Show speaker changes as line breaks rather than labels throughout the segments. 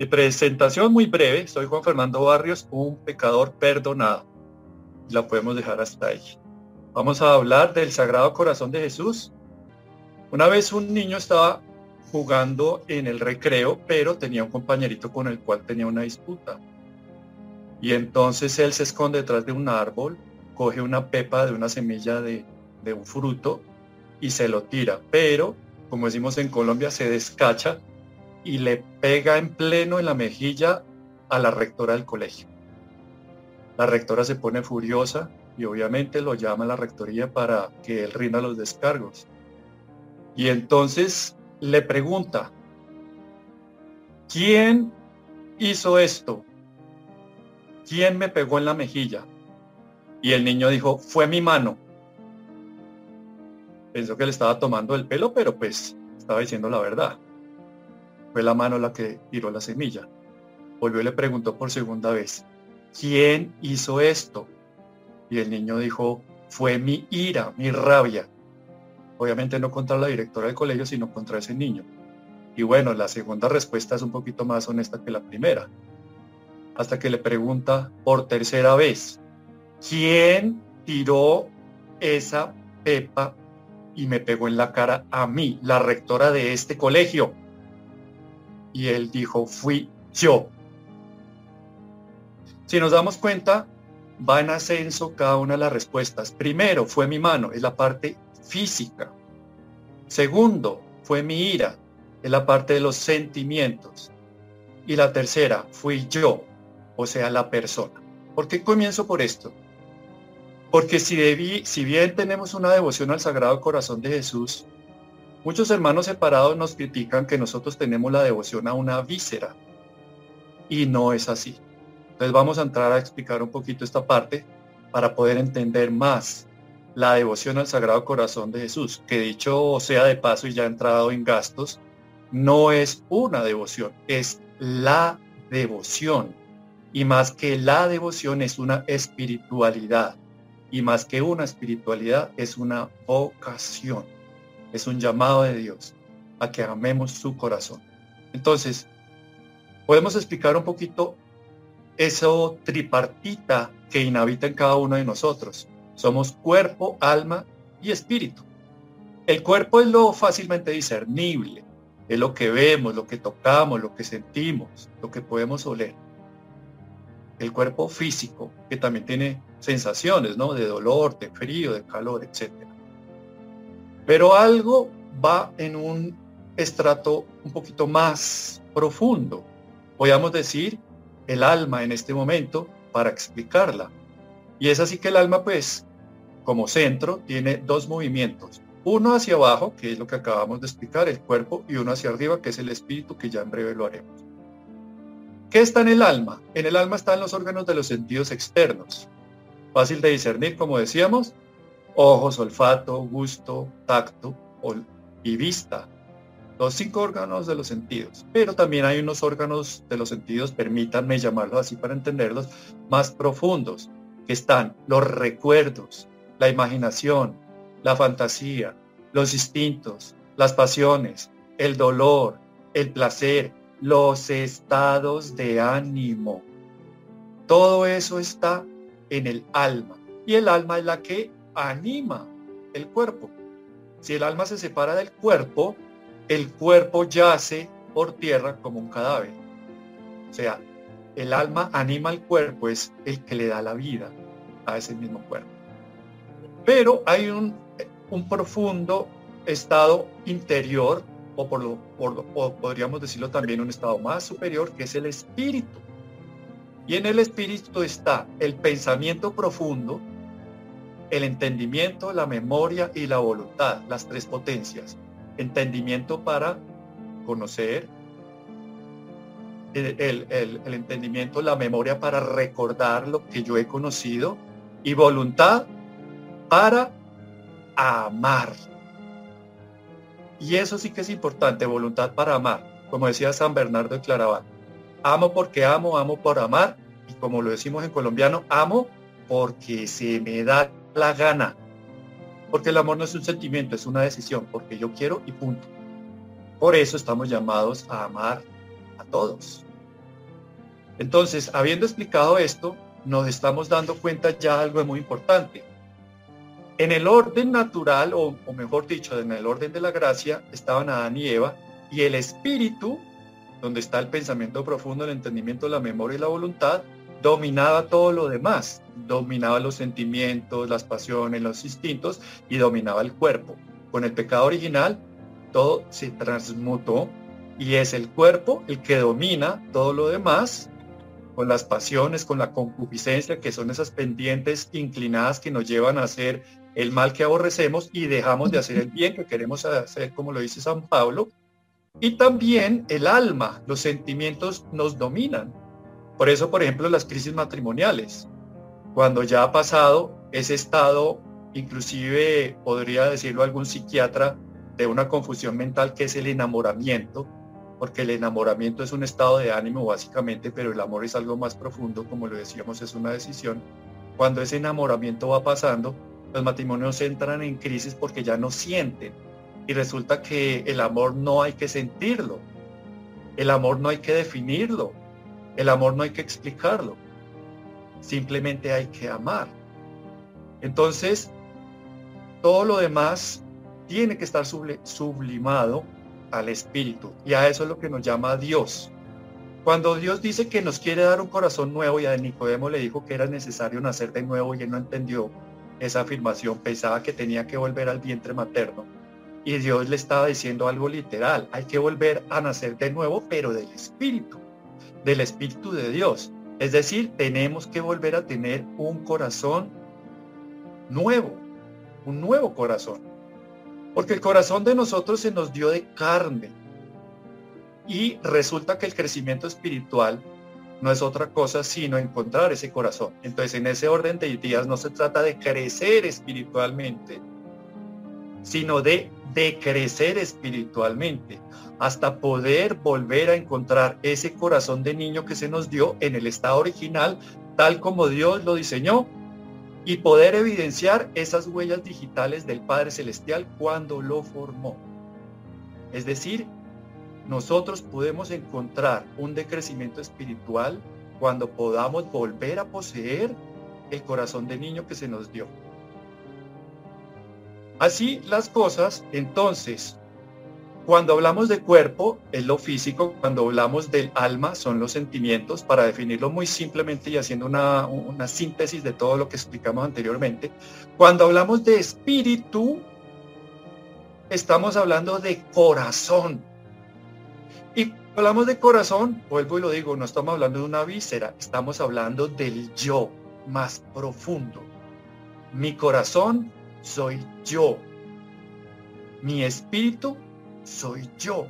Mi presentación muy breve, soy Juan Fernando Barrios, un pecador perdonado. La podemos dejar hasta ahí. Vamos a hablar del Sagrado Corazón de Jesús. Una vez un niño estaba jugando en el recreo, pero tenía un compañerito con el cual tenía una disputa. Y entonces él se esconde detrás de un árbol, coge una pepa de una semilla de, de un fruto y se lo tira. Pero, como decimos en Colombia, se descacha y le pega en pleno en la mejilla a la rectora del colegio. La rectora se pone furiosa y obviamente lo llama a la rectoría para que él rinda los descargos. Y entonces le pregunta, ¿quién hizo esto? ¿Quién me pegó en la mejilla? Y el niño dijo, fue mi mano. Pensó que le estaba tomando el pelo, pero pues estaba diciendo la verdad. Fue la mano la que tiró la semilla. Volvió y le preguntó por segunda vez, ¿quién hizo esto? Y el niño dijo, fue mi ira, mi rabia. Obviamente no contra la directora del colegio, sino contra ese niño. Y bueno, la segunda respuesta es un poquito más honesta que la primera. Hasta que le pregunta por tercera vez, ¿quién tiró esa pepa y me pegó en la cara a mí, la rectora de este colegio? Y él dijo, fui yo. Si nos damos cuenta, va en ascenso cada una de las respuestas. Primero, fue mi mano, es la parte física. Segundo, fue mi ira, es la parte de los sentimientos. Y la tercera, fui yo, o sea, la persona. ¿Por qué comienzo por esto? Porque si, si bien tenemos una devoción al Sagrado Corazón de Jesús, Muchos hermanos separados nos critican que nosotros tenemos la devoción a una víscera y no es así. Entonces vamos a entrar a explicar un poquito esta parte para poder entender más la devoción al Sagrado Corazón de Jesús, que dicho sea de paso y ya entrado en gastos, no es una devoción, es la devoción. Y más que la devoción es una espiritualidad. Y más que una espiritualidad es una vocación es un llamado de Dios a que amemos su corazón. Entonces, podemos explicar un poquito eso tripartita que inhabita en cada uno de nosotros. Somos cuerpo, alma y espíritu. El cuerpo es lo fácilmente discernible, es lo que vemos, lo que tocamos, lo que sentimos, lo que podemos oler. El cuerpo físico, que también tiene sensaciones, ¿no? De dolor, de frío, de calor, etcétera. Pero algo va en un estrato un poquito más profundo. Podríamos decir el alma en este momento para explicarla. Y es así que el alma, pues, como centro, tiene dos movimientos. Uno hacia abajo, que es lo que acabamos de explicar, el cuerpo, y uno hacia arriba, que es el espíritu, que ya en breve lo haremos. ¿Qué está en el alma? En el alma están los órganos de los sentidos externos. Fácil de discernir, como decíamos, ojos, olfato, gusto, tacto y vista. Los cinco órganos de los sentidos. Pero también hay unos órganos de los sentidos, permítanme llamarlos así para entenderlos, más profundos, que están los recuerdos, la imaginación, la fantasía, los instintos, las pasiones, el dolor, el placer, los estados de ánimo. Todo eso está en el alma. Y el alma es la que anima el cuerpo. Si el alma se separa del cuerpo, el cuerpo yace por tierra como un cadáver. O sea, el alma anima al cuerpo, es el que le da la vida a ese mismo cuerpo. Pero hay un, un profundo estado interior, o, por lo, o podríamos decirlo también un estado más superior, que es el espíritu. Y en el espíritu está el pensamiento profundo, el entendimiento, la memoria y la voluntad, las tres potencias. Entendimiento para conocer, el, entendimiento, la memoria para recordar lo que yo he conocido y voluntad para amar. Y eso sí que es importante, voluntad para amar. Como decía San Bernardo de Claraval, amo porque amo, amo por amar. Y como lo decimos en colombiano, amo porque se me da la gana. Porque el amor no es un sentimiento, es una decisión, porque yo quiero y punto. Por eso estamos llamados a amar a todos. Entonces, habiendo explicado esto, nos estamos dando cuenta ya algo muy importante. En el orden natural, o, o, mejor dicho, en el orden de la gracia, estaban Adán y Eva, y el espíritu, donde está el pensamiento profundo, el entendimiento, la memoria y la voluntad, dominaba todo lo demás, dominaba los sentimientos, las pasiones, los instintos y dominaba el cuerpo. Con el pecado original, todo se transmutó y es el cuerpo el que domina todo lo demás con las pasiones, con la concupiscencia, que son esas pendientes inclinadas que nos llevan a hacer el mal que aborrecemos y dejamos de hacer el bien que queremos hacer, como lo dice San Pablo. Y también el alma, los sentimientos nos dominan. Por eso, por ejemplo, las crisis matrimoniales, cuando ya ha pasado ese estado, inclusive podría decirlo algún psiquiatra, de una confusión mental que es el enamoramiento, porque el enamoramiento es un estado de ánimo básicamente, pero el amor es algo más profundo, como lo decíamos, es una decisión. Cuando ese enamoramiento va pasando, los matrimonios entran en crisis porque ya no sienten. Y resulta que el amor no hay que sentirlo, el amor no hay que definirlo, el amor no hay que explicarlo, simplemente hay que amar. Entonces, todo lo demás tiene que estar sublimado al espíritu y a eso es lo que nos llama Dios. Cuando Dios dice que nos quiere dar un corazón nuevo y a Nicodemo le dijo que era necesario nacer de nuevo y él no entendió esa afirmación, pensaba que tenía que volver al vientre materno. Y Dios le estaba diciendo algo literal, hay que volver a nacer de nuevo, pero del espíritu del Espíritu de Dios. Es decir, tenemos que volver a tener un corazón nuevo, un nuevo corazón. Porque el corazón de nosotros se nos dio de carne. Y resulta que el crecimiento espiritual no es otra cosa sino encontrar ese corazón. Entonces en ese orden de días no se trata de crecer espiritualmente, sino de decrecer espiritualmente hasta poder volver a encontrar ese corazón de niño que se nos dio en el estado original, tal como Dios lo diseñó, y poder evidenciar esas huellas digitales del Padre Celestial cuando lo formó. Es decir, nosotros podemos encontrar un decrecimiento espiritual cuando podamos volver a poseer el corazón de niño que se nos dio. Así las cosas, entonces, cuando hablamos de cuerpo, es lo físico, cuando hablamos del alma, son los sentimientos, para definirlo muy simplemente y haciendo una, una síntesis de todo lo que explicamos anteriormente. Cuando hablamos de espíritu, estamos hablando de corazón. Y hablamos de corazón, vuelvo y lo digo, no estamos hablando de una víscera, estamos hablando del yo más profundo. Mi corazón soy yo. Mi espíritu soy yo.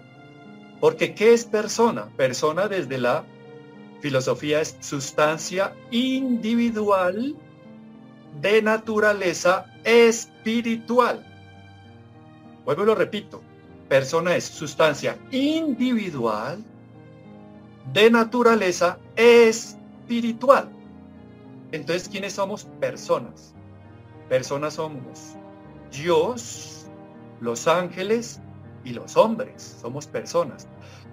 Porque ¿qué es persona? Persona desde la filosofía es sustancia individual de naturaleza espiritual. Vuelvo y lo repito. Persona es sustancia individual de naturaleza espiritual. Entonces, ¿quiénes somos? Personas. Personas somos Dios, los ángeles y los hombres, somos personas.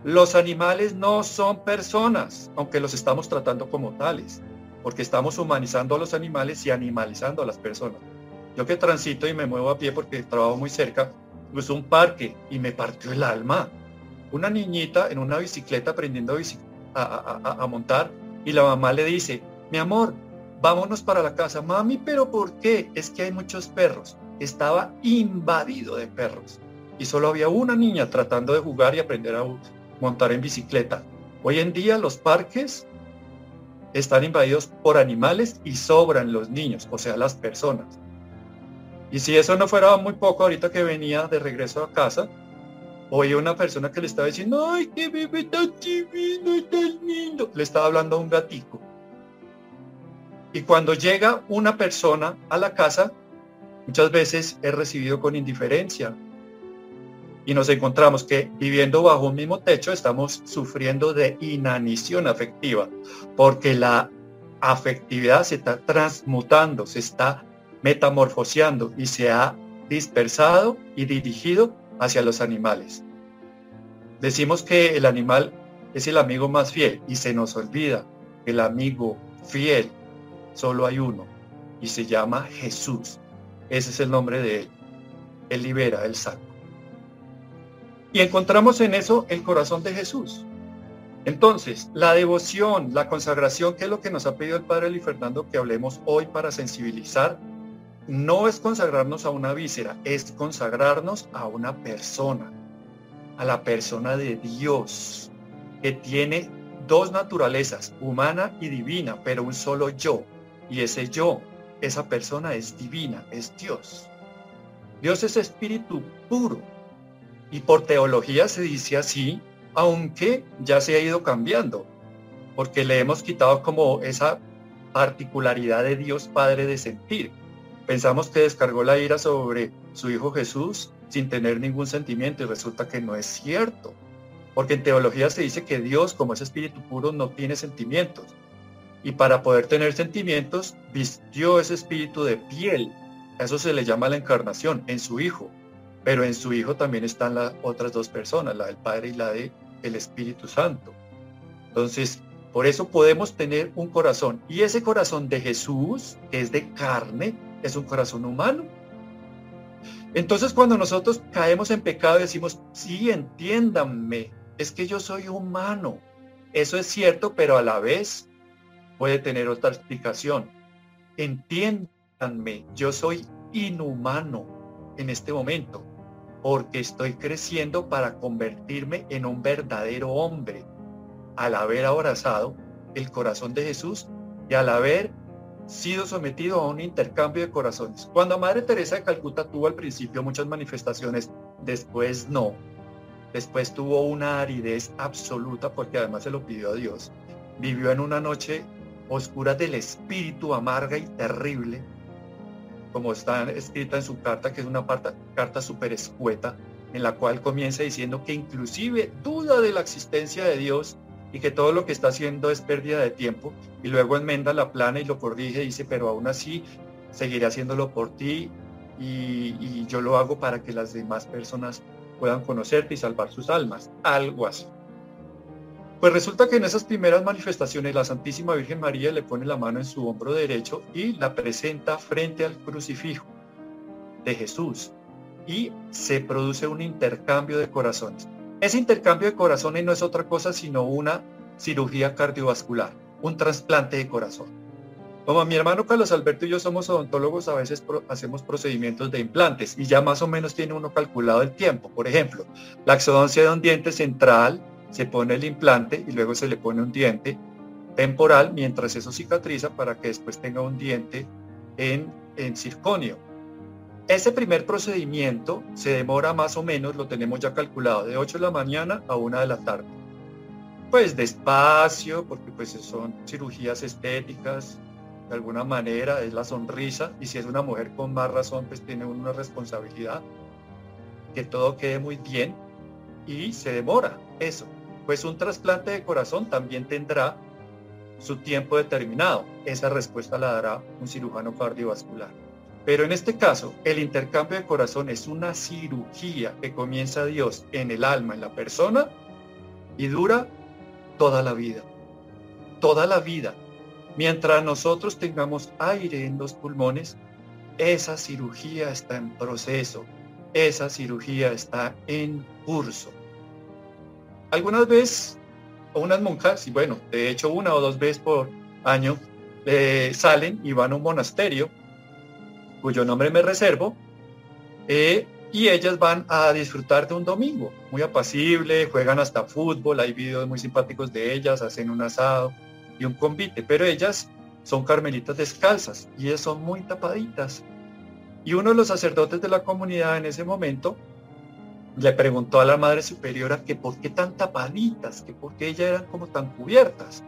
Los animales no son personas, aunque los estamos tratando como tales, porque estamos humanizando a los animales y animalizando a las personas. Yo que transito y me muevo a pie porque trabajo muy cerca, pues un parque y me partió el alma. Una niñita en una bicicleta aprendiendo a, a montar y la mamá le dice, mi amor, vámonos para la casa. Mami, pero ¿por qué? Es que hay muchos perros. Estaba invadido de perros y solo había una niña tratando de jugar y aprender a montar en bicicleta. Hoy en día los parques están invadidos por animales y sobran los niños, o sea, las personas. Y si eso no fuera muy poco, ahorita que venía de regreso a casa, oí una persona que le estaba diciendo, ay, qué bebé tan divino, tan lindo. Le estaba hablando a un gatico. Y cuando llega una persona a la casa, muchas veces es recibido con indiferencia, y nos encontramos que viviendo bajo un mismo techo estamos sufriendo de inanición afectiva, porque la afectividad se está transmutando, se está metamorfoseando y se ha dispersado y dirigido hacia los animales. Decimos que el animal es el amigo más fiel y se nos olvida el amigo fiel, solo hay uno y se llama Jesús. Ese es el nombre de él. Él libera, él saca. Y encontramos en eso el corazón de Jesús. Entonces, la devoción, la consagración, que es lo que nos ha pedido el Padre Eli Fernando que hablemos hoy para sensibilizar, no es consagrarnos a una víscera, es consagrarnos a una persona, a la persona de Dios, que tiene dos naturalezas, humana y divina, pero un solo yo. Y ese yo, esa persona es divina, es Dios. Dios es espíritu puro. Y por teología se dice así, aunque ya se ha ido cambiando, porque le hemos quitado como esa particularidad de Dios Padre de sentir. Pensamos que descargó la ira sobre su Hijo Jesús sin tener ningún sentimiento y resulta que no es cierto. Porque en teología se dice que Dios, como es espíritu puro, no tiene sentimientos. Y para poder tener sentimientos, vistió ese espíritu de piel. eso se le llama la encarnación, en su Hijo. Pero en su Hijo también están las otras dos personas, la del Padre y la de el Espíritu Santo. Entonces, por eso podemos tener un corazón. Y ese corazón de Jesús, que es de carne, es un corazón humano. Entonces, cuando nosotros caemos en pecado, decimos, sí, entiéndanme, es que yo soy humano. Eso es cierto, pero a la vez puede tener otra explicación. Entiéndanme, yo soy inhumano en este momento porque estoy creciendo para convertirme en un verdadero hombre al haber abrazado el corazón de Jesús y al haber sido sometido a un intercambio de corazones. Cuando Madre Teresa de Calcuta tuvo al principio muchas manifestaciones, después no. Después tuvo una aridez absoluta porque además se lo pidió a Dios. Vivió en una noche oscura del espíritu, amarga y terrible, como está escrita en su carta, que es una carta súper escueta, en la cual comienza diciendo que inclusive duda de la existencia de Dios y que todo lo que está haciendo es pérdida de tiempo, y luego enmenda la plana y lo corrige, dice, pero aún así seguiré haciéndolo por ti y, y yo lo hago para que las demás personas puedan conocerte y salvar sus almas, algo así. Pues resulta que en esas primeras manifestaciones la Santísima Virgen María le pone la mano en su hombro derecho y la presenta frente al crucifijo de Jesús y se produce un intercambio de corazones. Ese intercambio de corazones no es otra cosa sino una cirugía cardiovascular, un trasplante de corazón. Como mi hermano Carlos Alberto y yo somos odontólogos, a veces hacemos procedimientos de implantes y ya más o menos tiene uno calculado el tiempo. Por ejemplo, la exodoncia de un diente central se pone el implante y luego se le pone un diente temporal mientras eso cicatriza para que después tenga un diente en, en circonio. Ese primer procedimiento se demora más o menos, lo tenemos ya calculado, de 8 de la mañana a 1 de la tarde. Pues despacio, porque pues son cirugías estéticas, de alguna manera es la sonrisa, y si es una mujer con más razón, pues tiene una responsabilidad, que todo quede muy bien, y se demora eso pues un trasplante de corazón también tendrá su tiempo determinado. Esa respuesta la dará un cirujano cardiovascular. Pero en este caso, el intercambio de corazón es una cirugía que comienza Dios en el alma, en la persona, y dura toda la vida. Toda la vida. Mientras nosotros tengamos aire en los pulmones, esa cirugía está en proceso. Esa cirugía está en curso. Algunas veces, unas monjas, y bueno, de hecho una o dos veces por año, eh, salen y van a un monasterio, cuyo nombre me reservo, eh, y ellas van a disfrutar de un domingo, muy apacible, juegan hasta fútbol, hay videos muy simpáticos de ellas, hacen un asado y un convite, pero ellas son carmelitas descalzas y ellas son muy tapaditas. Y uno de los sacerdotes de la comunidad en ese momento le preguntó a la Madre Superiora que por qué tan tapaditas, que por qué ellas eran como tan cubiertas.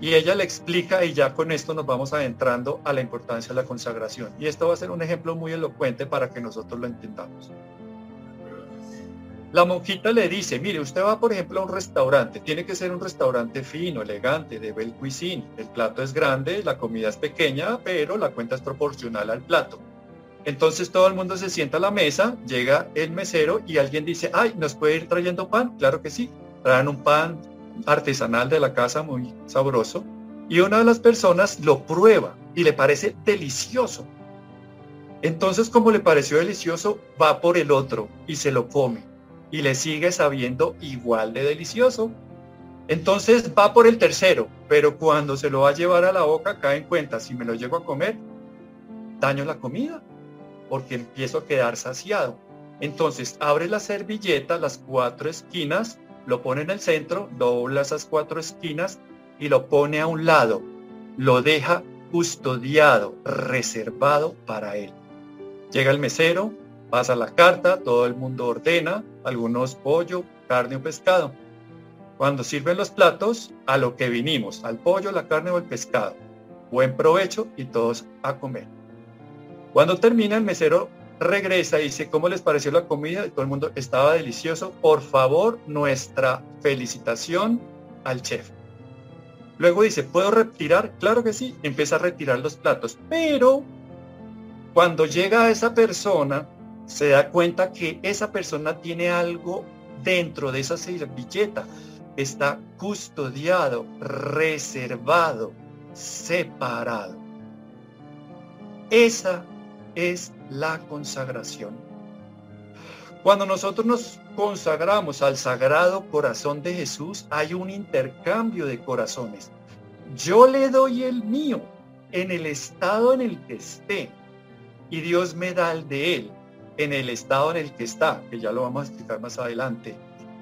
Y ella le explica y ya con esto nos vamos adentrando a la importancia de la consagración. Y esto va a ser un ejemplo muy elocuente para que nosotros lo entendamos. La monjita le dice, mire, usted va por ejemplo a un restaurante, tiene que ser un restaurante fino, elegante, de bel cuisine. El plato es grande, la comida es pequeña, pero la cuenta es proporcional al plato. Entonces todo el mundo se sienta a la mesa, llega el mesero y alguien dice, ay, ¿nos puede ir trayendo pan? Claro que sí. Traen un pan artesanal de la casa muy sabroso Y una de las personas lo prueba y le parece delicioso. Entonces, como le pareció delicioso, va por el otro y se lo come. Y le sigue sabiendo igual de delicioso. Entonces va por el tercero, pero cuando se lo va a llevar a la boca cae en cuenta, si me lo llego a comer, daño la comida, porque empiezo a quedar saciado. Entonces abre la servilleta, las cuatro esquinas, lo pone en el centro, dobla esas cuatro esquinas y lo pone a un lado. Lo deja custodiado, reservado para él. Llega el mesero, pasa la carta, todo el mundo ordena, algunos pollo, carne o pescado. Cuando sirven los platos, a lo que vinimos, al pollo, la carne o el pescado. Buen provecho y todos a comer. Cuando termina el mesero regresa y dice, ¿cómo les pareció la comida? Y todo el mundo estaba delicioso. Por favor, nuestra felicitación al chef. Luego dice, ¿puedo retirar? Claro que sí. Empieza a retirar los platos. Pero cuando llega a esa persona, se da cuenta que esa persona tiene algo dentro de esa servilleta. Está custodiado, reservado, separado. Esa es la consagración. Cuando nosotros nos consagramos al sagrado corazón de Jesús, hay un intercambio de corazones. Yo le doy el mío en el estado en el que esté y Dios me da el de él en el estado en el que está, que ya lo vamos a explicar más adelante.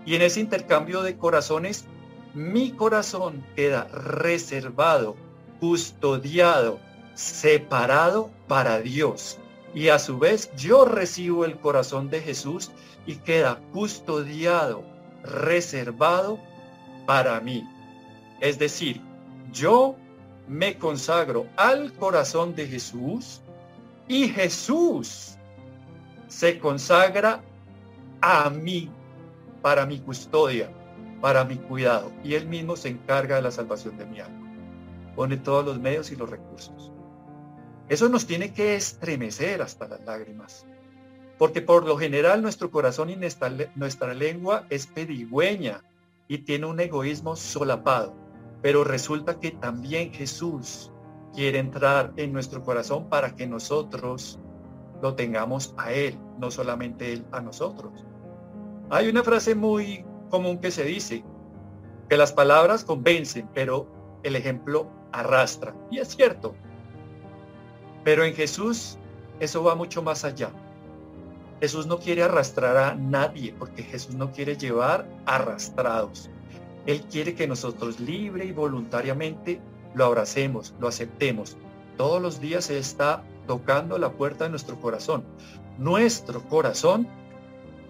Y en ese intercambio de corazones, mi corazón queda reservado, custodiado, separado para Dios y a su vez yo recibo el corazón de Jesús y queda custodiado, reservado para mí. Es decir, yo me consagro al corazón de Jesús y Jesús se consagra a mí para mi custodia, para mi cuidado. Y él mismo se encarga de la salvación de mi alma. Pone todos los medios y los recursos. Eso nos tiene que estremecer hasta las lágrimas. Porque por lo general nuestro corazón y nuestra, lengua es pedigüeña y tiene un egoísmo solapado. Pero resulta que también Jesús quiere entrar en nuestro corazón para que nosotros lo tengamos a Él, no solamente Él a nosotros. Hay una frase muy común que se dice, que las palabras convencen, pero el ejemplo arrastra. Y es cierto, pero en Jesús eso va mucho más allá. Jesús no quiere arrastrar a nadie porque Jesús no quiere llevar arrastrados. Él quiere que nosotros libre y voluntariamente lo abracemos, lo aceptemos. Todos los días Él está tocando la puerta de nuestro corazón. Nuestro corazón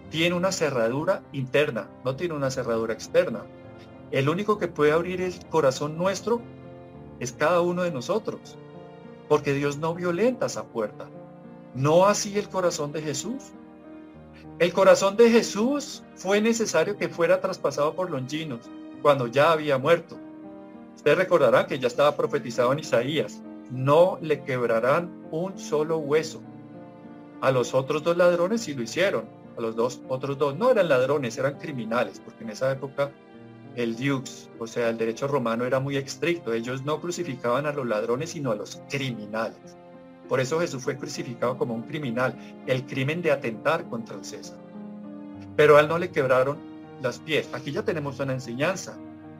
tiene una cerradura interna, no tiene una cerradura externa. El único que puede abrir el corazón nuestro es cada uno de nosotros porque Dios no violenta esa puerta. No así el corazón de Jesús. El corazón de Jesús fue necesario que fuera traspasado por Longinos cuando ya había muerto. Ustedes recordarán que ya estaba profetizado en Isaías. No le quebrarán un solo hueso. A los otros dos ladrones sí lo hicieron. A los dos otros dos no eran ladrones, eran criminales, porque en esa época el dux, o sea, el derecho romano era muy estricto. Ellos no crucificaban a los ladrones, sino a los criminales. Por eso Jesús fue crucificado como un criminal, el crimen de atentar contra el César. Pero a él no le quebraron las pies. Aquí ya tenemos una enseñanza.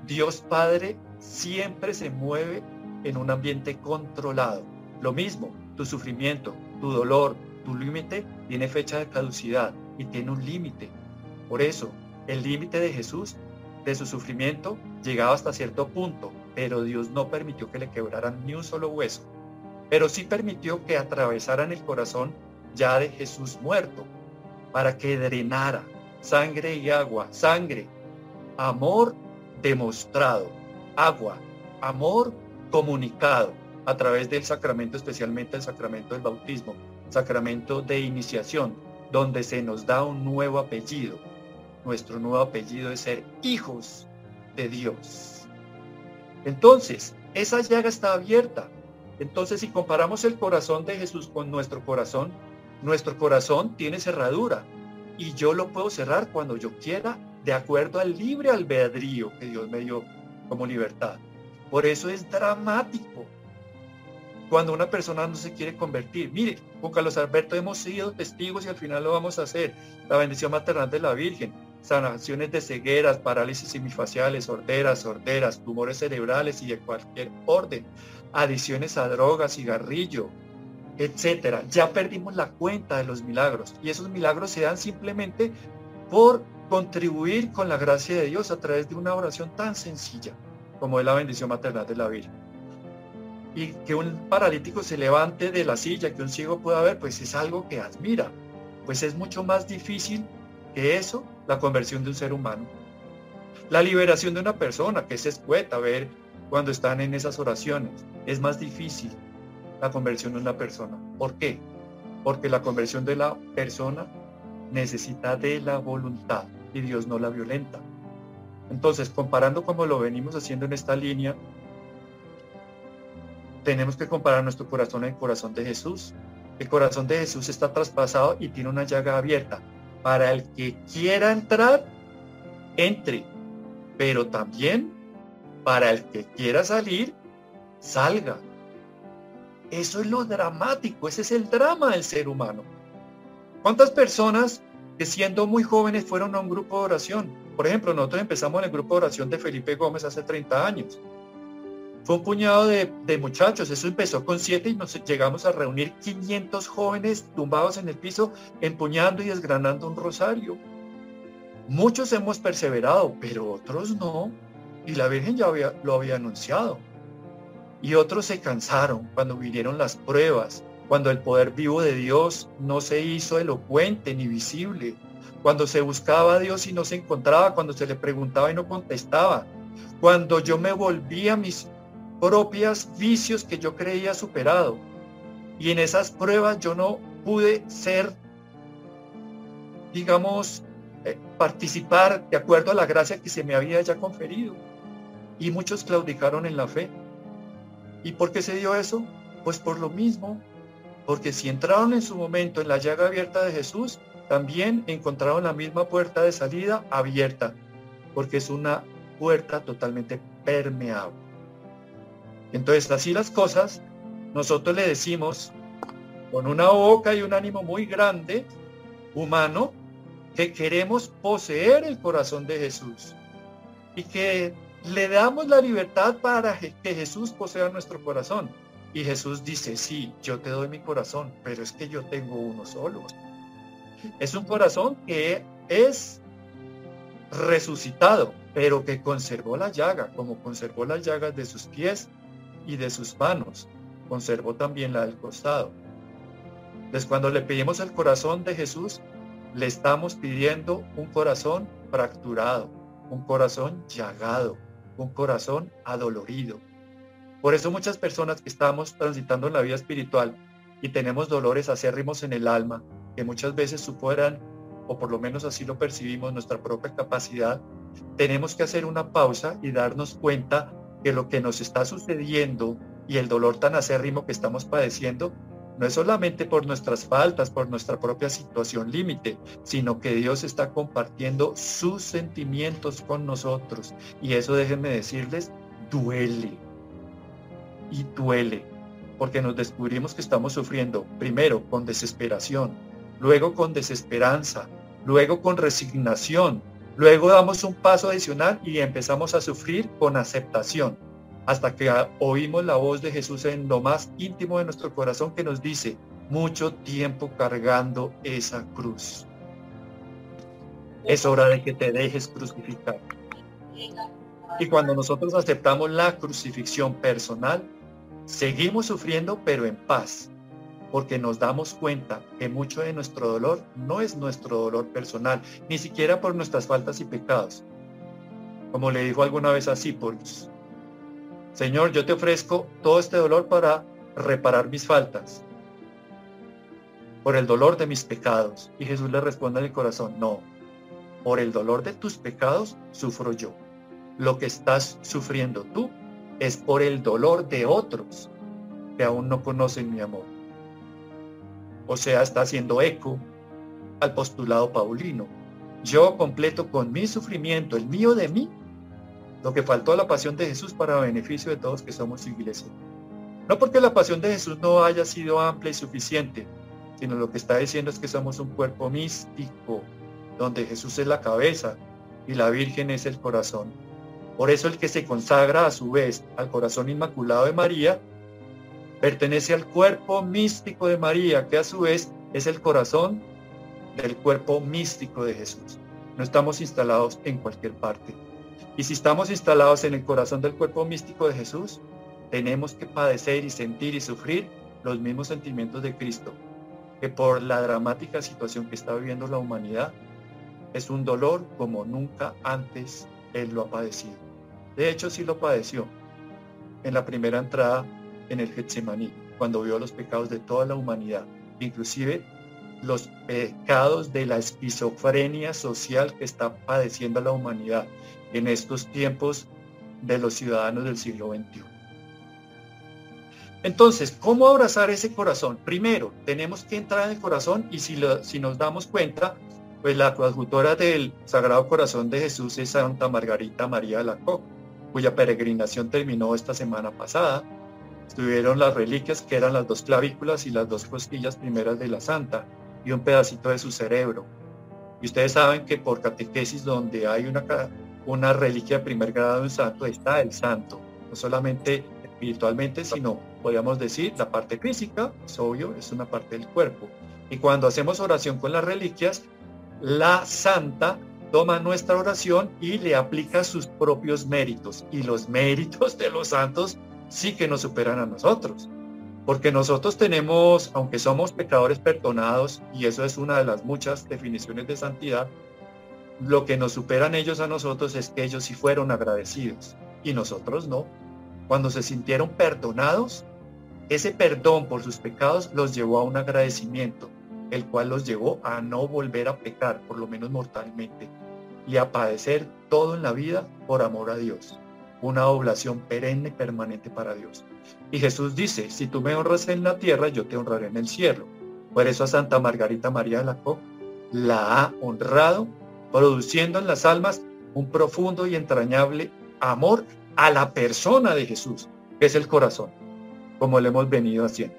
Dios Padre siempre se mueve en un ambiente controlado. Lo mismo, tu sufrimiento, tu dolor, tu límite tiene fecha de caducidad y tiene un límite. Por eso, el límite de Jesús de su sufrimiento llegaba hasta cierto punto, pero Dios no permitió que le quebraran ni un solo hueso, pero sí permitió que atravesaran el corazón ya de Jesús muerto, para que drenara sangre y agua, sangre, amor demostrado, agua, amor comunicado a través del sacramento, especialmente el sacramento del bautismo, sacramento de iniciación, donde se nos da un nuevo apellido, nuestro nuevo apellido es ser hijos de Dios. Entonces, esa llaga está abierta. Entonces, si comparamos el corazón de Jesús con nuestro corazón, nuestro corazón tiene cerradura y yo lo puedo cerrar cuando yo quiera, de acuerdo al libre albedrío que Dios me dio como libertad. Por eso es dramático cuando una persona no se quiere convertir. Mire, con Carlos Alberto hemos sido testigos y al final lo vamos a hacer. La bendición maternal de la Virgen, sanaciones de cegueras, parálisis semifaciales, sorderas, sorderas, tumores cerebrales y de cualquier orden, adiciones a drogas, cigarrillo, etcétera. Ya perdimos la cuenta de los milagros y esos milagros se dan simplemente por contribuir con la gracia de Dios a través de una oración tan sencilla como es la bendición maternal de la Virgen. Y que un paralítico se levante de la silla, que un ciego pueda ver, pues es algo que admira. Pues es mucho más difícil eso, la conversión de un ser humano. La liberación de una persona, que es escueta ver cuando están en esas oraciones, es más difícil la conversión de una persona. ¿Por qué? Porque la conversión de la persona necesita de la voluntad y Dios no la violenta. Entonces, comparando como lo venimos haciendo en esta línea, tenemos que comparar nuestro corazón al corazón de Jesús. El corazón de Jesús está traspasado y tiene una llaga abierta. Para el que quiera entrar, entre. Pero también para el que quiera salir, salga. Eso es lo dramático, ese es el drama del ser humano. ¿Cuántas personas que siendo muy jóvenes fueron a un grupo de oración? Por ejemplo, nosotros empezamos en el grupo de oración de Felipe Gómez hace 30 años. Fue un puñado de, muchachos, eso empezó con siete y nos llegamos a reunir 500 jóvenes tumbados en el piso, empuñando y desgranando un rosario. Muchos hemos perseverado, pero otros no. Y la Virgen ya lo había anunciado. Y otros se cansaron cuando vinieron las pruebas, cuando el poder vivo de Dios no se hizo elocuente ni visible, cuando se buscaba a Dios y no se encontraba, cuando se le preguntaba y no contestaba, cuando yo me volvía a mis propios vicios que yo creía superado. Y en esas pruebas yo no pude ser, digamos, eh, participar de acuerdo a la gracia que se me había ya conferido. Y muchos claudicaron en la fe. ¿Y por qué se dio eso? Pues por lo mismo, porque si entraron en su momento en la llaga abierta de Jesús, también encontraron la misma puerta de salida abierta, porque es una puerta totalmente permeable. Entonces, así las cosas, nosotros le decimos con una boca y un ánimo muy grande, humano, que queremos poseer el corazón de Jesús y que le damos la libertad para que Jesús posea nuestro corazón. Y Jesús dice, sí, yo te doy mi corazón, pero es que yo tengo uno solo. Es un corazón que es resucitado, pero que conservó la llaga, como conservó las llagas de sus pies y de sus manos, conservó también la del costado. Entonces cuando le pedimos el corazón de Jesús, le estamos pidiendo un corazón fracturado, un corazón llagado, un corazón adolorido. Por eso muchas personas que estamos transitando en la vida espiritual y tenemos dolores acérrimos en el alma, que muchas veces superan, o por lo menos así lo percibimos, nuestra propia capacidad, tenemos que hacer una pausa y darnos cuenta que lo que nos está sucediendo y el dolor tan acérrimo que estamos padeciendo no es solamente por nuestras faltas, por nuestra propia situación límite, sino que Dios está compartiendo sus sentimientos con nosotros. Y eso déjenme decirles, duele. Y duele, porque nos descubrimos que estamos sufriendo primero con desesperación, luego con desesperanza, luego con resignación, luego damos un paso adicional y empezamos a sufrir con aceptación hasta que oímos la voz de Jesús en lo más íntimo de nuestro corazón que nos dice, mucho tiempo cargando esa cruz. Es hora de que te dejes crucificar. Y cuando nosotros aceptamos la crucifixión personal, seguimos sufriendo pero en paz, porque nos damos cuenta que mucho de nuestro dolor no es nuestro dolor personal, ni siquiera por nuestras faltas y pecados. Como le dijo alguna vez así, por Señor, yo te ofrezco todo este dolor para reparar mis faltas, por el dolor de mis pecados. Y Jesús le responde en el corazón, no, por el dolor de tus pecados sufro yo. Lo que estás sufriendo tú es por el dolor de otros que aún no conocen mi amor. O sea, está haciendo eco al postulado paulino. Yo completo con mi sufrimiento, el mío de mí, lo que faltó a la pasión de Jesús para beneficio de todos que somos iglesia. No porque la pasión de Jesús no haya sido amplia y suficiente, sino lo que está diciendo es que somos un cuerpo místico, donde Jesús es la cabeza y la Virgen es el corazón. Por eso el que se consagra a su vez al corazón inmaculado de María, pertenece al cuerpo místico de María, que a su vez es el corazón del cuerpo místico de Jesús. No estamos instalados en cualquier parte. Y si estamos instalados en el corazón del cuerpo místico de Jesús, tenemos que padecer y sentir y sufrir los mismos sentimientos de Cristo, que por la dramática situación que está viviendo la humanidad, es un dolor como nunca antes Él lo ha padecido. De hecho, sí lo padeció en la primera entrada en el Getsemaní, cuando vio los pecados de toda la humanidad, inclusive los pecados de la esquizofrenia social que está padeciendo la humanidad en estos tiempos de los ciudadanos del siglo XXI. Entonces, ¿cómo abrazar ese corazón? Primero, tenemos que entrar en el corazón y si, si nos damos cuenta, pues la coadjutora del Sagrado Corazón de Jesús es Santa Margarita María de la Co, cuya peregrinación terminó esta semana pasada. Estuvieron las reliquias que eran las dos clavículas y las dos costillas primeras de la Santa y un pedacito de su cerebro. Y ustedes saben que por catequesis donde hay una, una reliquia de primer grado de un santo está el santo, no solamente espiritualmente, sino podríamos decir la parte física, es obvio, es una parte del cuerpo. Y cuando hacemos oración con las reliquias, la santa toma nuestra oración y le aplica sus propios méritos. Y los méritos de los santos sí que nos superan a nosotros. Porque nosotros tenemos, aunque somos pecadores perdonados, y eso es una de las muchas definiciones de santidad, lo que nos superan ellos a nosotros es que ellos sí fueron agradecidos y nosotros no. Cuando se sintieron perdonados, ese perdón por sus pecados los llevó a un agradecimiento, el cual los llevó a no volver a pecar, por lo menos mortalmente, y a padecer todo en la vida por amor a Dios. Una oblación perenne y permanente para Dios. Y Jesús dice, si tú me honras en la tierra, yo te honraré en el cielo. Por eso a Santa Margarita María de la Co la ha honrado, produciendo en las almas un profundo y entrañable amor a la persona de Jesús, que es el corazón, como le hemos venido haciendo.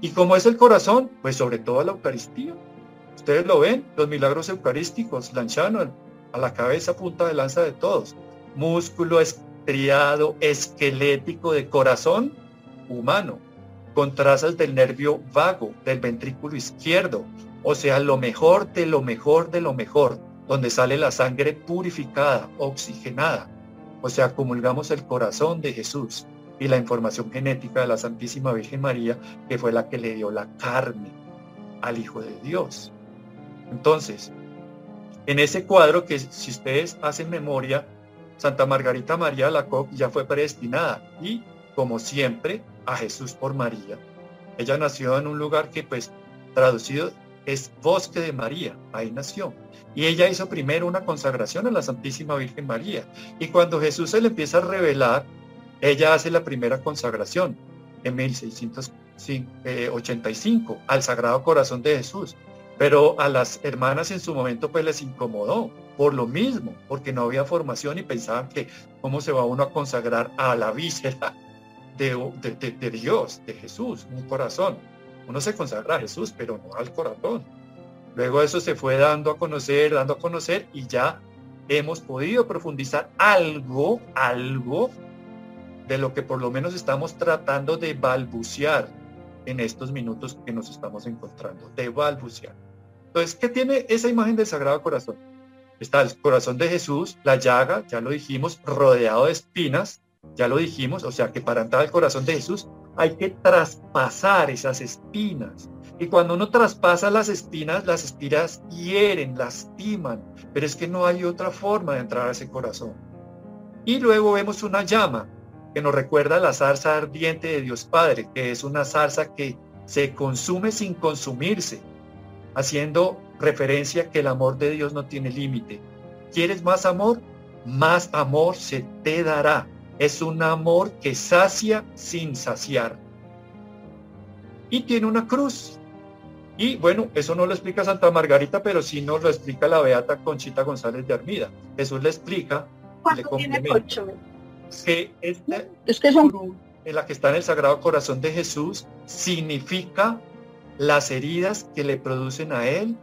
¿Y cómo es el corazón? Pues sobre todo a la Eucaristía. Ustedes lo ven, los milagros eucarísticos, lanchano a la cabeza punta de lanza de todos. Músculo, triado esquelético de corazón humano, con trazas del nervio vago del ventrículo izquierdo, o sea, lo mejor de lo mejor de lo mejor, donde sale la sangre purificada, oxigenada. O sea, comulgamos el corazón de Jesús y la información genética de la Santísima Virgen María, que fue la que le dio la carne al Hijo de Dios. Entonces, en ese cuadro que si ustedes hacen memoria, Santa Margarita María Lacoque ya fue predestinada y, como siempre, a Jesús por María. Ella nació en un lugar que, pues, traducido es Bosque de María, ahí nació. Y ella hizo primero una consagración a la Santísima Virgen María. Y cuando Jesús se le empieza a revelar, ella hace la primera consagración en 1685 al Sagrado Corazón de Jesús. Pero a las hermanas en su momento pues les incomodó por lo mismo, porque no había formación y pensaban que cómo se va uno a consagrar a la víscera de, Dios, de Jesús, un corazón. Uno se consagra a Jesús, pero no al corazón. Luego eso se fue dando a conocer, dando a conocer y ya hemos podido profundizar algo, algo de lo que por lo menos estamos tratando de balbucear en estos minutos que nos estamos encontrando, de balbucear. Entonces, ¿qué tiene esa imagen del Sagrado Corazón? Está el corazón de Jesús, la llaga, ya lo dijimos, rodeado de espinas, ya lo dijimos, o sea que para entrar al corazón de Jesús hay que traspasar esas espinas. Y cuando uno traspasa las espinas, las espinas hieren, lastiman, pero es que no hay otra forma de entrar a ese corazón. Y luego vemos una llama que nos recuerda la zarza ardiente de Dios Padre, que es una zarza que se consume sin consumirse, haciendo referencia que el amor de Dios no tiene límite. ¿Quieres más amor? Más amor se te dará. Es un amor que sacia sin saciar. Y tiene una cruz. Y bueno, eso no lo explica Santa Margarita, pero sí nos lo explica la beata Conchita González de Armida. Jesús le explica le que esta
es que son...
cruz en la que está en el Sagrado Corazón de Jesús significa las heridas que le producen a él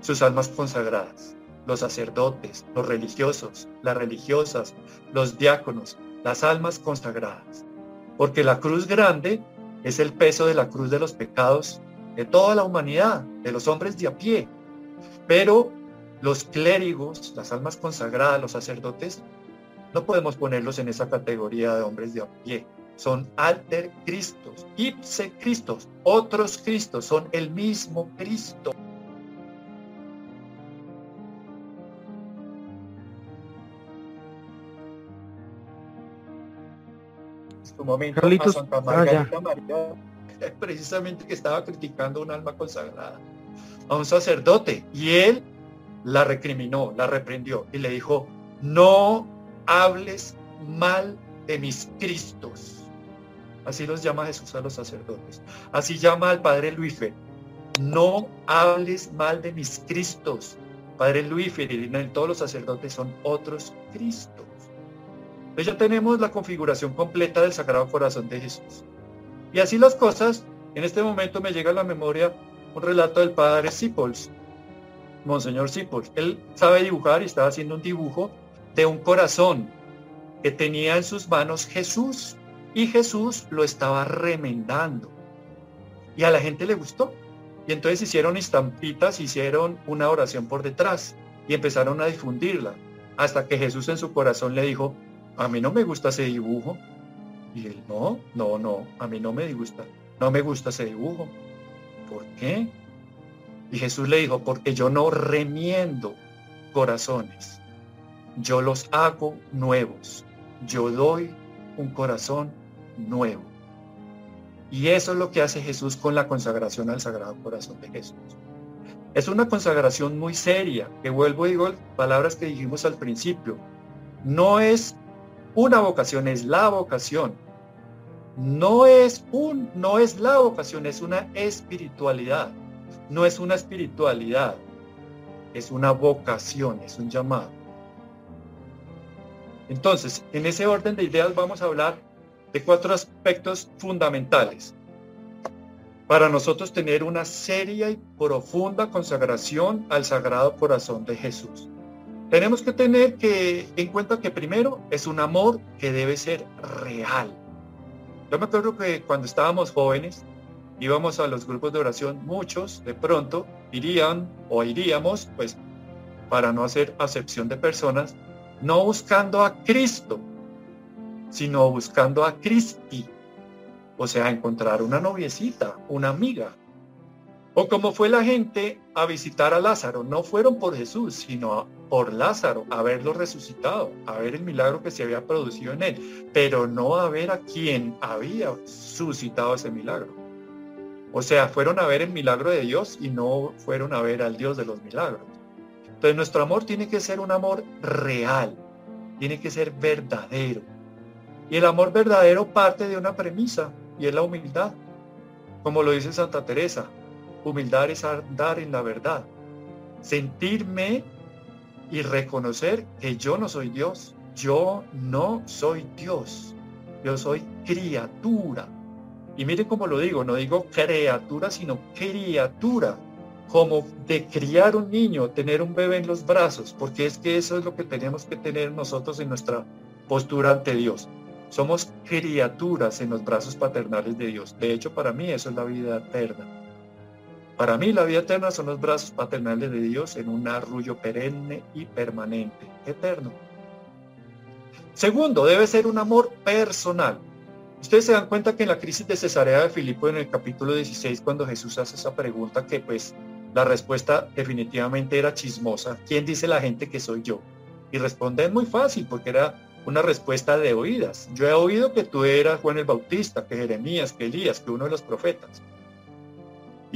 sus almas consagradas, los sacerdotes, los religiosos, las religiosas, los diáconos, las almas consagradas. Porque la cruz grande es el peso de la cruz de los pecados de toda la humanidad, de los hombres de a pie. Pero los clérigos, las almas consagradas, los sacerdotes, no podemos ponerlos en esa categoría de hombres de a pie. Son alter Cristos, ipse Cristos, otros Cristos, son el mismo Cristo. Su momento a Santa Margarita María, precisamente que estaba criticando un alma consagrada a un sacerdote y él la recriminó, la reprendió y le dijo, no hables mal de mis Cristos. Así los llama Jesús a los sacerdotes. Así llama al Padre Luífer. No hables mal de mis Cristos. Padre Luífer y todos los sacerdotes son otros Cristos. Entonces ya tenemos la configuración completa del Sagrado Corazón de Jesús. Y así las cosas, en este momento me llega a la memoria un relato del Padre Sipols, Monseñor Sipols. Él sabe dibujar y estaba haciendo un dibujo de un corazón que tenía en sus manos Jesús y Jesús lo estaba remendando. Y a la gente le gustó. Y entonces hicieron estampitas, hicieron una oración por detrás y empezaron a difundirla. Hasta que Jesús en su corazón le dijo, a mí no me gusta ese dibujo. Y él, no, no, no, a mí no me gusta, no me gusta ese dibujo. ¿Por qué? Y Jesús le dijo, porque yo no remiendo corazones, yo los hago nuevos, yo doy un corazón nuevo. Y eso es lo que hace Jesús con la consagración al Sagrado Corazón de Jesús. Es una consagración muy seria, que vuelvo y digo palabras que dijimos al principio. No es una vocación, es la vocación. No es un, no es la vocación, es una espiritualidad. No es una espiritualidad, es una vocación, es un llamado. Entonces, en ese orden de ideas vamos a hablar de cuatro aspectos fundamentales para nosotros tener una seria y profunda consagración al Sagrado Corazón de Jesús. Tenemos que tener que, en cuenta que primero es un amor que debe ser real. Yo me acuerdo que cuando estábamos jóvenes, íbamos a los grupos de oración, muchos de pronto irían o iríamos, pues para no hacer acepción de personas, no buscando a Cristo, sino buscando a Cristi. O sea, encontrar una noviecita, una amiga, o como fue la gente a visitar a Lázaro, no fueron por Jesús, sino por Lázaro, a verlo resucitado, a ver el milagro que se había producido en él, pero no a ver a quien había suscitado ese milagro. O sea, fueron a ver el milagro de Dios y no fueron a ver al Dios de los milagros. Entonces nuestro amor tiene que ser un amor real, tiene que ser verdadero. Y el amor verdadero parte de una premisa y es la humildad. Como lo dice Santa Teresa, Humildad es andar en la verdad. Sentirme y reconocer que yo no soy Dios. Yo no soy Dios. Yo soy criatura. Y mire cómo lo digo, no digo criatura, sino criatura. Como de criar un niño, tener un bebé en los brazos, porque es que eso es lo que tenemos que tener nosotros en nuestra postura ante Dios. Somos criaturas en los brazos paternales de Dios. De hecho, para mí eso es la vida eterna. Para mí la vida eterna son los brazos paternales de Dios en un arrullo perenne y permanente, eterno. Segundo, debe ser un amor personal. Ustedes se dan cuenta que en la crisis de Cesarea de Filipo en el capítulo 16, cuando Jesús hace esa pregunta, que pues la respuesta definitivamente era chismosa. ¿Quién dice la gente que soy yo? Y responde muy fácil, porque era una respuesta de oídas. Yo he oído que tú eras Juan el Bautista, que Jeremías, que Elías, que uno de los profetas.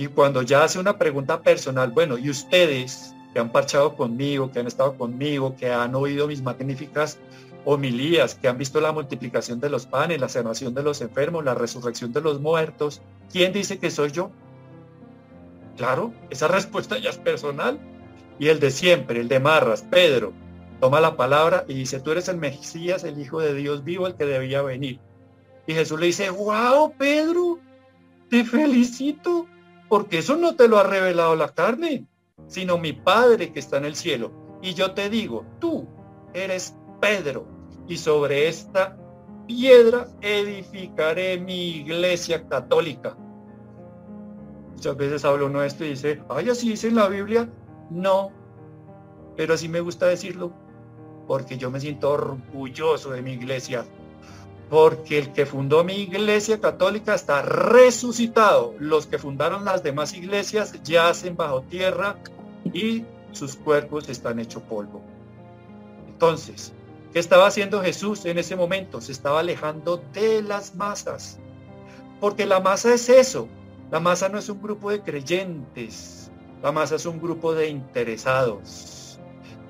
Y cuando ya hace una pregunta personal, bueno, ¿y ustedes que han parchado conmigo, que han estado conmigo, que han oído mis magníficas homilías, que han visto la multiplicación de los panes, la sanación de los enfermos, la resurrección de los muertos, ¿quién dice que soy yo? Claro, esa respuesta ya es personal. Y el de siempre, el de Marras, Pedro, toma la palabra y dice, tú eres el Mesías, el Hijo de Dios vivo, el que debía venir. Y Jesús le dice, wow, Pedro, te felicito, porque eso no te lo ha revelado la carne, sino mi Padre que está en el cielo. Y yo te digo, tú eres Pedro, y sobre esta piedra edificaré mi iglesia católica. Muchas veces hablo uno de esto y dice, ay, así dice en la Biblia. No, pero así me gusta decirlo, porque yo me siento orgulloso de mi iglesia, porque el que fundó mi iglesia católica está resucitado. Los que fundaron las demás iglesias yacen bajo tierra y sus cuerpos están hechos polvo. Entonces, ¿qué estaba haciendo Jesús en ese momento? Se estaba alejando de las masas. Porque la masa es eso. La masa no es un grupo de creyentes. La masa es un grupo de interesados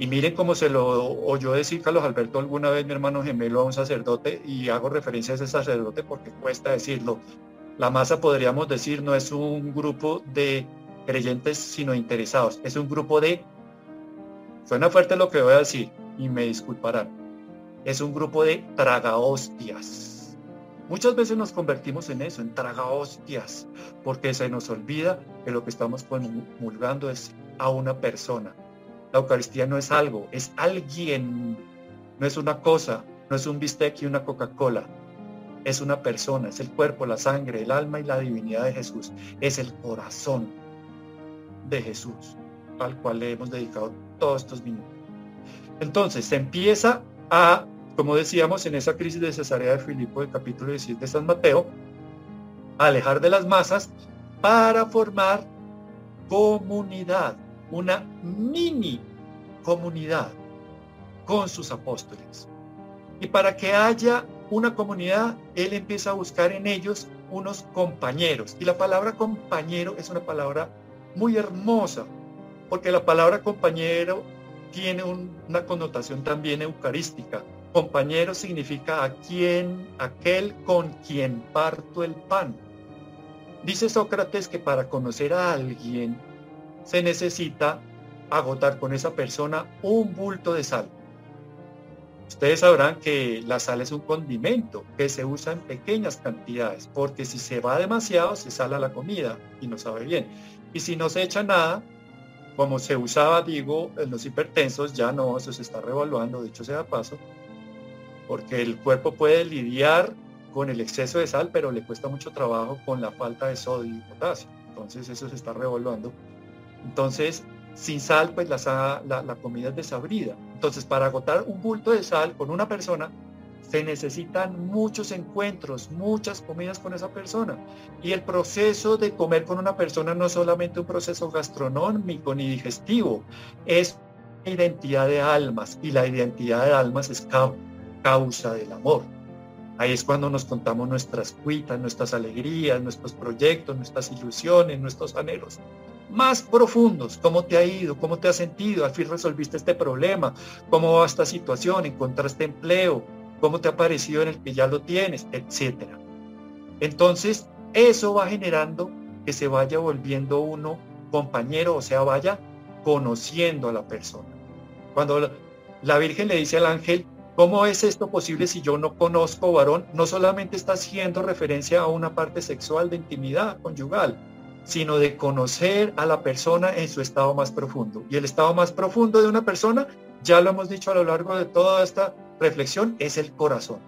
y miren cómo se lo oyó decir Carlos Alberto alguna vez, mi hermano gemelo, a un sacerdote, y hago referencia a ese sacerdote porque cuesta decirlo. La masa, podríamos decir, no es un grupo de creyentes, sino interesados. Es un grupo de, suena fuerte lo que voy a decir, y me disculparán, es un grupo de tragahostias. Muchas veces nos convertimos en eso, en tragahostias, porque se nos olvida que lo que estamos comulgando es a una persona, la Eucaristía no es algo, es alguien, no es una cosa, no es un bistec y una Coca-Cola. Es una persona, es el cuerpo, la sangre, el alma y la divinidad de Jesús. Es el corazón de Jesús, al cual le hemos dedicado todos estos minutos. Entonces se empieza a, como decíamos en esa crisis de Cesarea de Filipo del capítulo 17 de San Mateo, a alejar de las masas para formar comunidad una mini comunidad con sus apóstoles. Y para que haya una comunidad, él empieza a buscar en ellos unos compañeros. Y la palabra compañero es una palabra muy hermosa, porque la palabra compañero tiene una connotación también eucarística. Compañero significa a quien, aquel con quien parto el pan. Dice Sócrates que para conocer a alguien se necesita agotar con esa persona un bulto de sal. Ustedes sabrán que la sal es un condimento que se usa en pequeñas cantidades, porque si se va demasiado se sala la comida y no sabe bien. Y si no se echa nada, como se usaba, digo, en los hipertensos, ya no, eso se está revaluando, dicho sea paso, porque el cuerpo puede lidiar con el exceso de sal, pero le cuesta mucho trabajo con la falta de sodio y potasio. Entonces eso se está revaluando entonces, sin sal, pues la, comida es desabrida. Entonces, para agotar un bulto de sal con una persona, se necesitan muchos encuentros, muchas comidas con esa persona. Y el proceso de comer con una persona no es solamente un proceso gastronómico ni digestivo, es identidad de almas. Y la identidad de almas es causa del amor. Ahí es cuando nos contamos nuestras cuitas, nuestras alegrías, nuestros proyectos, nuestras ilusiones, nuestros anhelos más profundos. ¿Cómo te ha ido? ¿Cómo te has sentido? Al fin resolviste este problema. ¿Cómo va esta situación? ¿Encontraste empleo? ¿Cómo te ha parecido en el que ya lo tienes? Etcétera. Entonces, eso va generando que se vaya volviendo uno compañero, o sea, vaya conociendo a la persona. Cuando la Virgen le dice al ángel, ¿cómo es esto posible si yo no conozco varón? No solamente está haciendo referencia a una parte sexual de intimidad conyugal, sino de conocer a la persona en su estado más profundo. Y el estado más profundo de una persona, ya lo hemos dicho a lo largo de toda esta reflexión, es el corazón.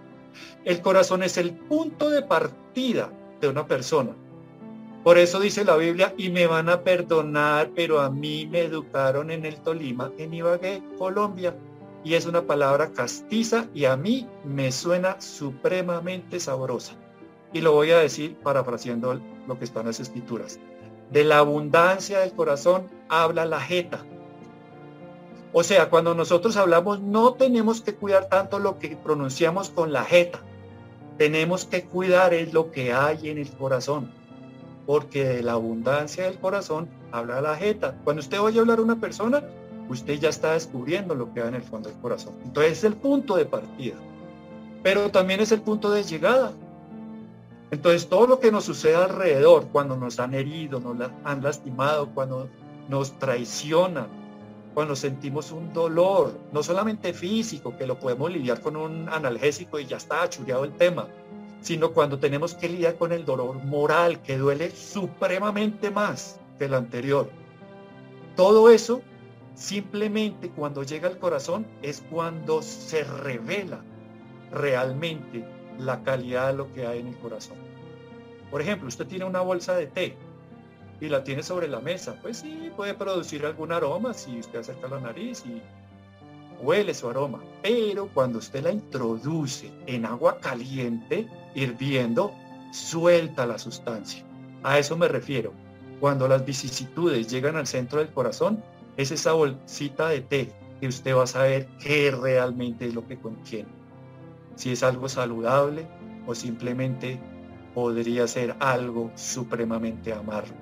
El corazón es el punto de partida de una persona. Por eso dice la Biblia, y me van a perdonar, pero a mí me educaron en el Tolima, en Ibagué, Colombia. Y es una palabra castiza y a mí me suena supremamente sabrosa. Y lo voy a decir parafraseando lo que está en las escrituras. De la abundancia del corazón habla la jeta. O sea, cuando nosotros hablamos no tenemos que cuidar tanto lo que pronunciamos con la jeta. Tenemos que cuidar es lo que hay en el corazón. Porque de la abundancia del corazón habla la jeta. Cuando usted oye hablar a una persona, usted ya está descubriendo lo que hay en el fondo del corazón. Entonces es el punto de partida. Pero también es el punto de llegada. Entonces, todo lo que nos sucede alrededor, cuando nos han herido, nos han lastimado, cuando nos traicionan, cuando sentimos un dolor, no solamente físico, que lo podemos lidiar con un analgésico y ya está chuleado el tema, sino cuando tenemos que lidiar con el dolor moral, que duele supremamente más que el anterior. Todo eso, simplemente cuando llega al corazón, es cuando se revela realmente la calidad de lo que hay en el corazón. Por ejemplo, usted tiene una bolsa de té y la tiene sobre la mesa, pues sí, puede producir algún aroma si usted acerca la nariz y huele su aroma. Pero cuando usted la introduce en agua caliente, hirviendo, suelta la sustancia. A eso me refiero. Cuando las vicisitudes llegan al centro del corazón, es esa bolsita de té que usted va a saber qué realmente es lo que contiene. Si es algo saludable o simplemente podría ser algo supremamente amargo.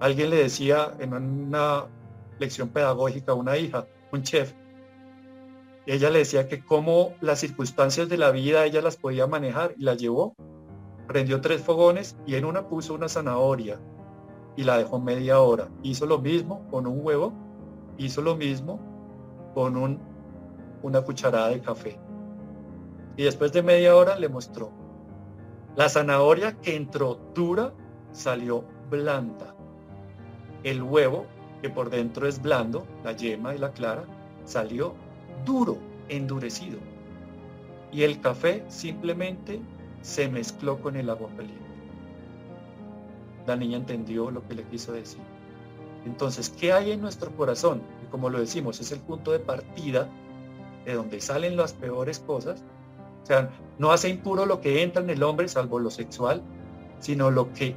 Alguien le decía en una lección pedagógica a una hija, un chef, ella le decía que cómo las circunstancias de la vida ella las podía manejar y la llevó. Prendió tres fogones y en una puso una zanahoria y la dejó media hora. Hizo lo mismo con un huevo, hizo lo mismo con un, una cucharada de café. Y después de media hora le mostró. La zanahoria que entró dura salió blanda el huevo, que por dentro es blando, la yema y la clara, salió duro, endurecido. Y el café simplemente se mezcló con el agua caliente. La niña entendió lo que le quiso decir. Entonces, ¿qué hay en nuestro corazón? Y como lo decimos, es el punto de partida de donde salen las peores cosas. O sea, no hace impuro lo que entra en el hombre, salvo lo sexual, sino lo que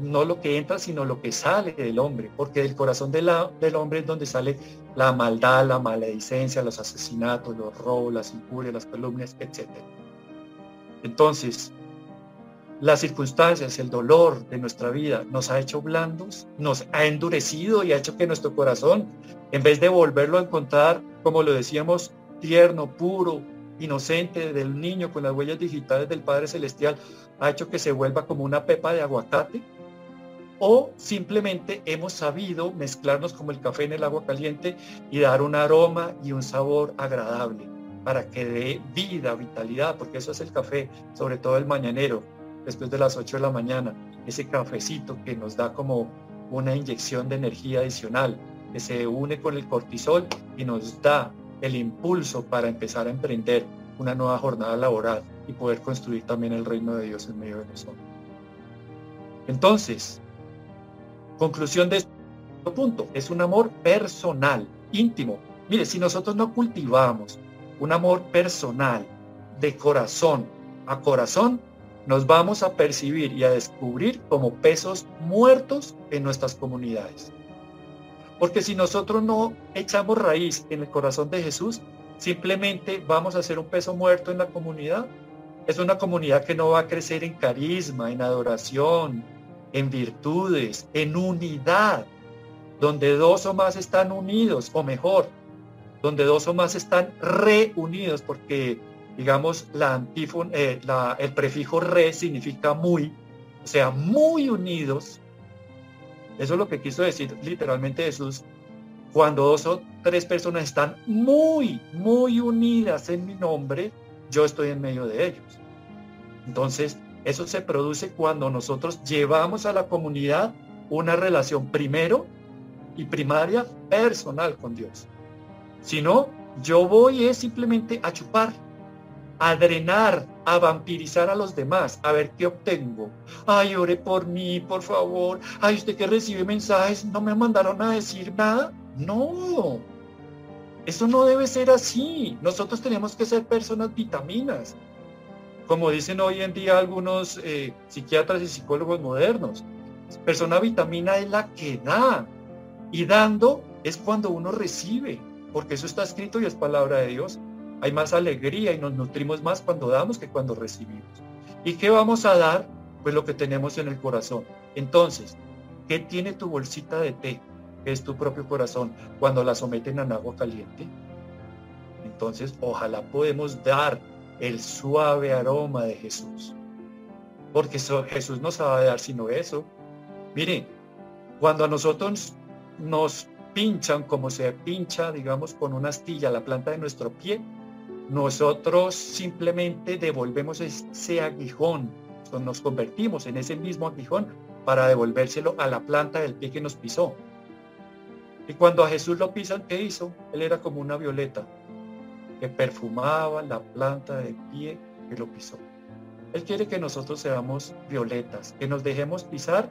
no lo que entra, sino lo que sale del hombre, porque del corazón del hombre es donde sale la maldad, la maledicencia, los asesinatos, los robos, las injurias, las calumnias, etc. Entonces, las circunstancias, el dolor de nuestra vida nos ha hecho blandos, nos ha endurecido y ha hecho que nuestro corazón, en vez de volverlo a encontrar, como lo decíamos, tierno, puro, inocente del niño con las huellas digitales del Padre Celestial, ha hecho que se vuelva como una pepa de aguacate o simplemente hemos sabido mezclarnos como el café en el agua caliente y dar un aroma y un sabor agradable para que dé vida, vitalidad, porque eso es el café, sobre todo el mañanero, después de las 8 de la mañana, ese cafecito que nos da como una inyección de energía adicional, que se une con el cortisol y nos da el impulso para empezar a emprender una nueva jornada laboral y poder construir también el reino de Dios en medio de nosotros. Entonces, conclusión de este punto, es un amor personal, íntimo. Mire, si nosotros no cultivamos un amor personal, de corazón a corazón, nos vamos a percibir y a descubrir como pesos muertos en nuestras comunidades. Porque si nosotros no echamos raíz en el corazón de Jesús, simplemente vamos a ser un peso muerto en la comunidad es una comunidad que no va a crecer en carisma, en adoración, en virtudes, en unidad, donde dos o más están unidos, o mejor, donde dos o más están reunidos, porque digamos la eh, el prefijo re significa muy, o sea, muy unidos. Eso es lo que quiso decir literalmente Jesús. Cuando dos o tres personas están muy, muy unidas en mi nombre, yo estoy en medio de ellos. Entonces, eso se produce cuando nosotros llevamos a la comunidad una relación primero y primaria personal con Dios. Si no, yo voy es simplemente a chupar, a drenar, a vampirizar a los demás, a ver qué obtengo. Ay, ore por mí, por favor. Ay, usted que recibe mensajes, ¿no me mandaron a decir nada? No, eso no debe ser así. Nosotros tenemos que ser personas vitaminas. Como dicen hoy en día algunos eh, psiquiatras y psicólogos modernos, persona vitamina es la que da. Y dando es cuando uno recibe, porque eso está escrito y es palabra de Dios. Hay más alegría y nos nutrimos más cuando damos que cuando recibimos. ¿Y qué vamos a dar? Pues lo que tenemos en el corazón. Entonces, ¿qué tiene tu bolsita de té? es tu propio corazón cuando la someten en agua caliente. Entonces, ojalá podemos dar el suave aroma de Jesús. Porque Jesús no sabe dar sino eso. Miren, cuando a nosotros nos pinchan como se pincha, digamos, con una astilla la planta de nuestro pie, nosotros simplemente devolvemos ese aguijón, nos convertimos en ese mismo aguijón para devolvérselo a la planta del pie que nos pisó. Y cuando a Jesús lo pisan, ¿qué hizo? Él era como una violeta que perfumaba la planta del pie que lo pisó. Él quiere que nosotros seamos violetas, que nos dejemos pisar.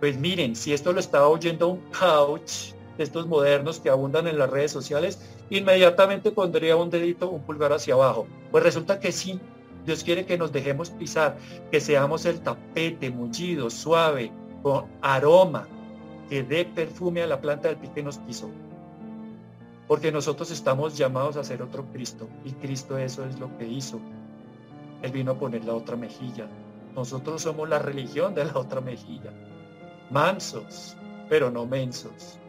Pues miren, si esto lo estaba oyendo un couch estos modernos que abundan en las redes sociales, inmediatamente pondría un dedito, un pulgar hacia abajo. Pues resulta que sí, Dios quiere que nos dejemos pisar, que seamos el tapete mullido, suave, con aroma, que dé perfume a la planta del pie que nos pisó. Porque nosotros estamos llamados a ser otro Cristo y Cristo eso es lo que hizo. Él vino a poner la otra mejilla. Nosotros somos la religión de la otra mejilla. Mansos, pero no mensos.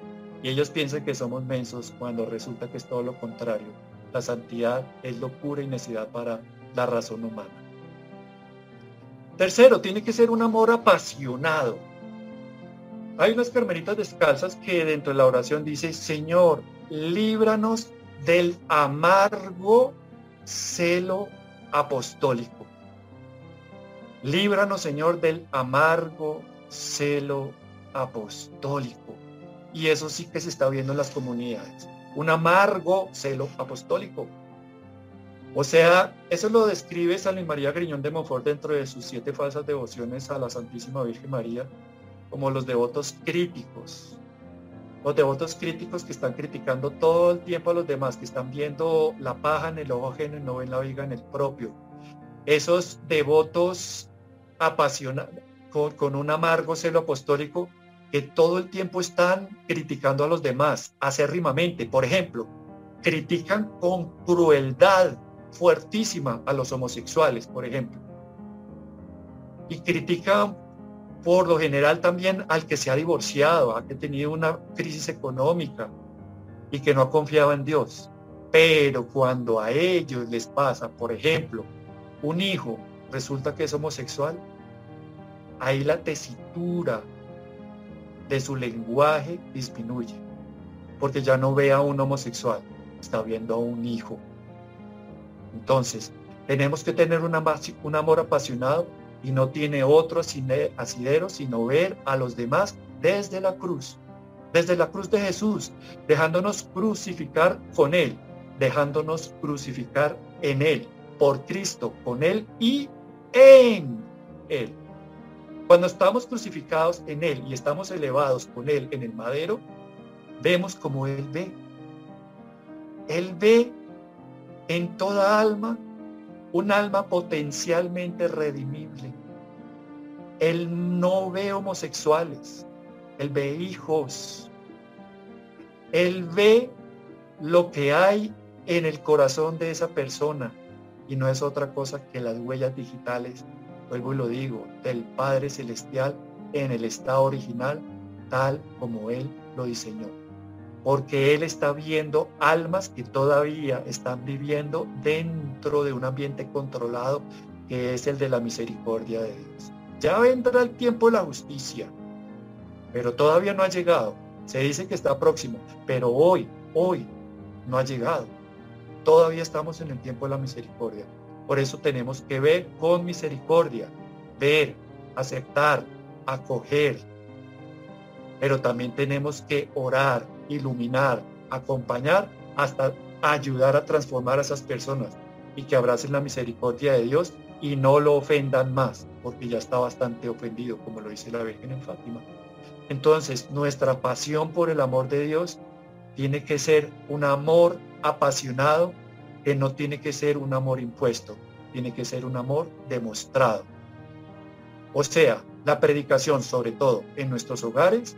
Y ellos piensan que somos mensos cuando resulta que es todo lo contrario. La santidad es locura y necesidad para la razón humana. Tercero, tiene que ser un amor apasionado. Hay unas carmelitas descalzas que dentro de la oración dice, Señor, líbranos del amargo celo apostólico. Líbranos, Señor, del amargo celo apostólico. Y eso sí que se está viendo en las comunidades. Un amargo celo apostólico. O sea, eso lo describe San Luis María Griñón de Montfort dentro de sus siete falsas devociones a la Santísima Virgen María, como los devotos críticos. Los devotos críticos que están criticando todo el tiempo a los demás, que están viendo la paja en el ojo ajeno y no ven la viga en el propio. Esos devotos apasionados, con, un amargo celo apostólico, que todo el tiempo están criticando a los demás acérrimamente. Por ejemplo, critican con crueldad fuertísima a los homosexuales, por ejemplo. Y critican por lo general también al que se ha divorciado, a que ha tenido una crisis económica y que no ha confiado en Dios. Pero cuando a ellos les pasa, por ejemplo, un hijo resulta que es homosexual, ahí la tesitura de su lenguaje disminuye, porque ya no ve a un homosexual, está viendo a un hijo. Entonces, tenemos que tener un amor apasionado y no tiene otro asidero sino ver a los demás desde la cruz, desde la cruz de Jesús, dejándonos crucificar con Él, dejándonos crucificar en Él, por Cristo, con Él y en Él. Cuando estamos crucificados en Él y estamos elevados con Él en el madero, vemos como Él ve. Él ve en toda alma un alma potencialmente redimible. Él no ve homosexuales, él ve hijos. Él ve lo que hay en el corazón de esa persona y no es otra cosa que las huellas digitales, vuelvo y lo digo, del Padre Celestial en el estado original, tal como Él lo diseñó porque Él está viendo almas que todavía están viviendo dentro de un ambiente controlado que es el de la misericordia de Dios. Ya vendrá el tiempo de la justicia, pero todavía no ha llegado. Se dice que está próximo, pero hoy, hoy no ha llegado. Todavía estamos en el tiempo de la misericordia. Por eso tenemos que ver con misericordia, ver, aceptar, acoger. Pero también tenemos que orar, iluminar, acompañar, hasta ayudar a transformar a esas personas y que abracen la misericordia de Dios y no lo ofendan más, porque ya está bastante ofendido, como lo dice la Virgen en Fátima. Entonces, nuestra pasión por el amor de Dios tiene que ser un amor apasionado, que no tiene que ser un amor impuesto, tiene que ser un amor demostrado. O sea, la predicación, sobre todo en nuestros hogares,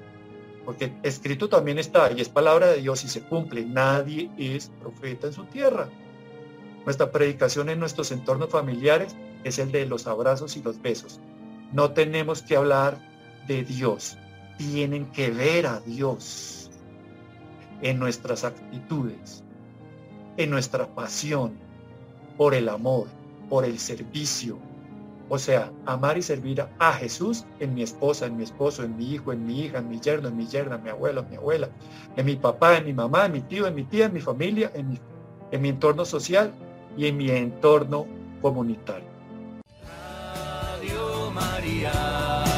porque escrito también está y es palabra de Dios y se cumple. Nadie es profeta en su tierra. Nuestra predicación en nuestros entornos familiares es el de los abrazos y los besos. No tenemos que hablar de Dios, tienen que ver a Dios en nuestras actitudes, en nuestra pasión por el amor, por el servicio, O sea, amar y servir a Jesús en mi esposa, en mi esposo, en mi hijo, en mi hija, en mi yerno, en mi yerna, en mi abuelo, en mi abuela, en mi papá, en mi mamá, en mi tío, en mi tía, en mi familia, en mi, en mi entorno social y en mi entorno comunitario. María.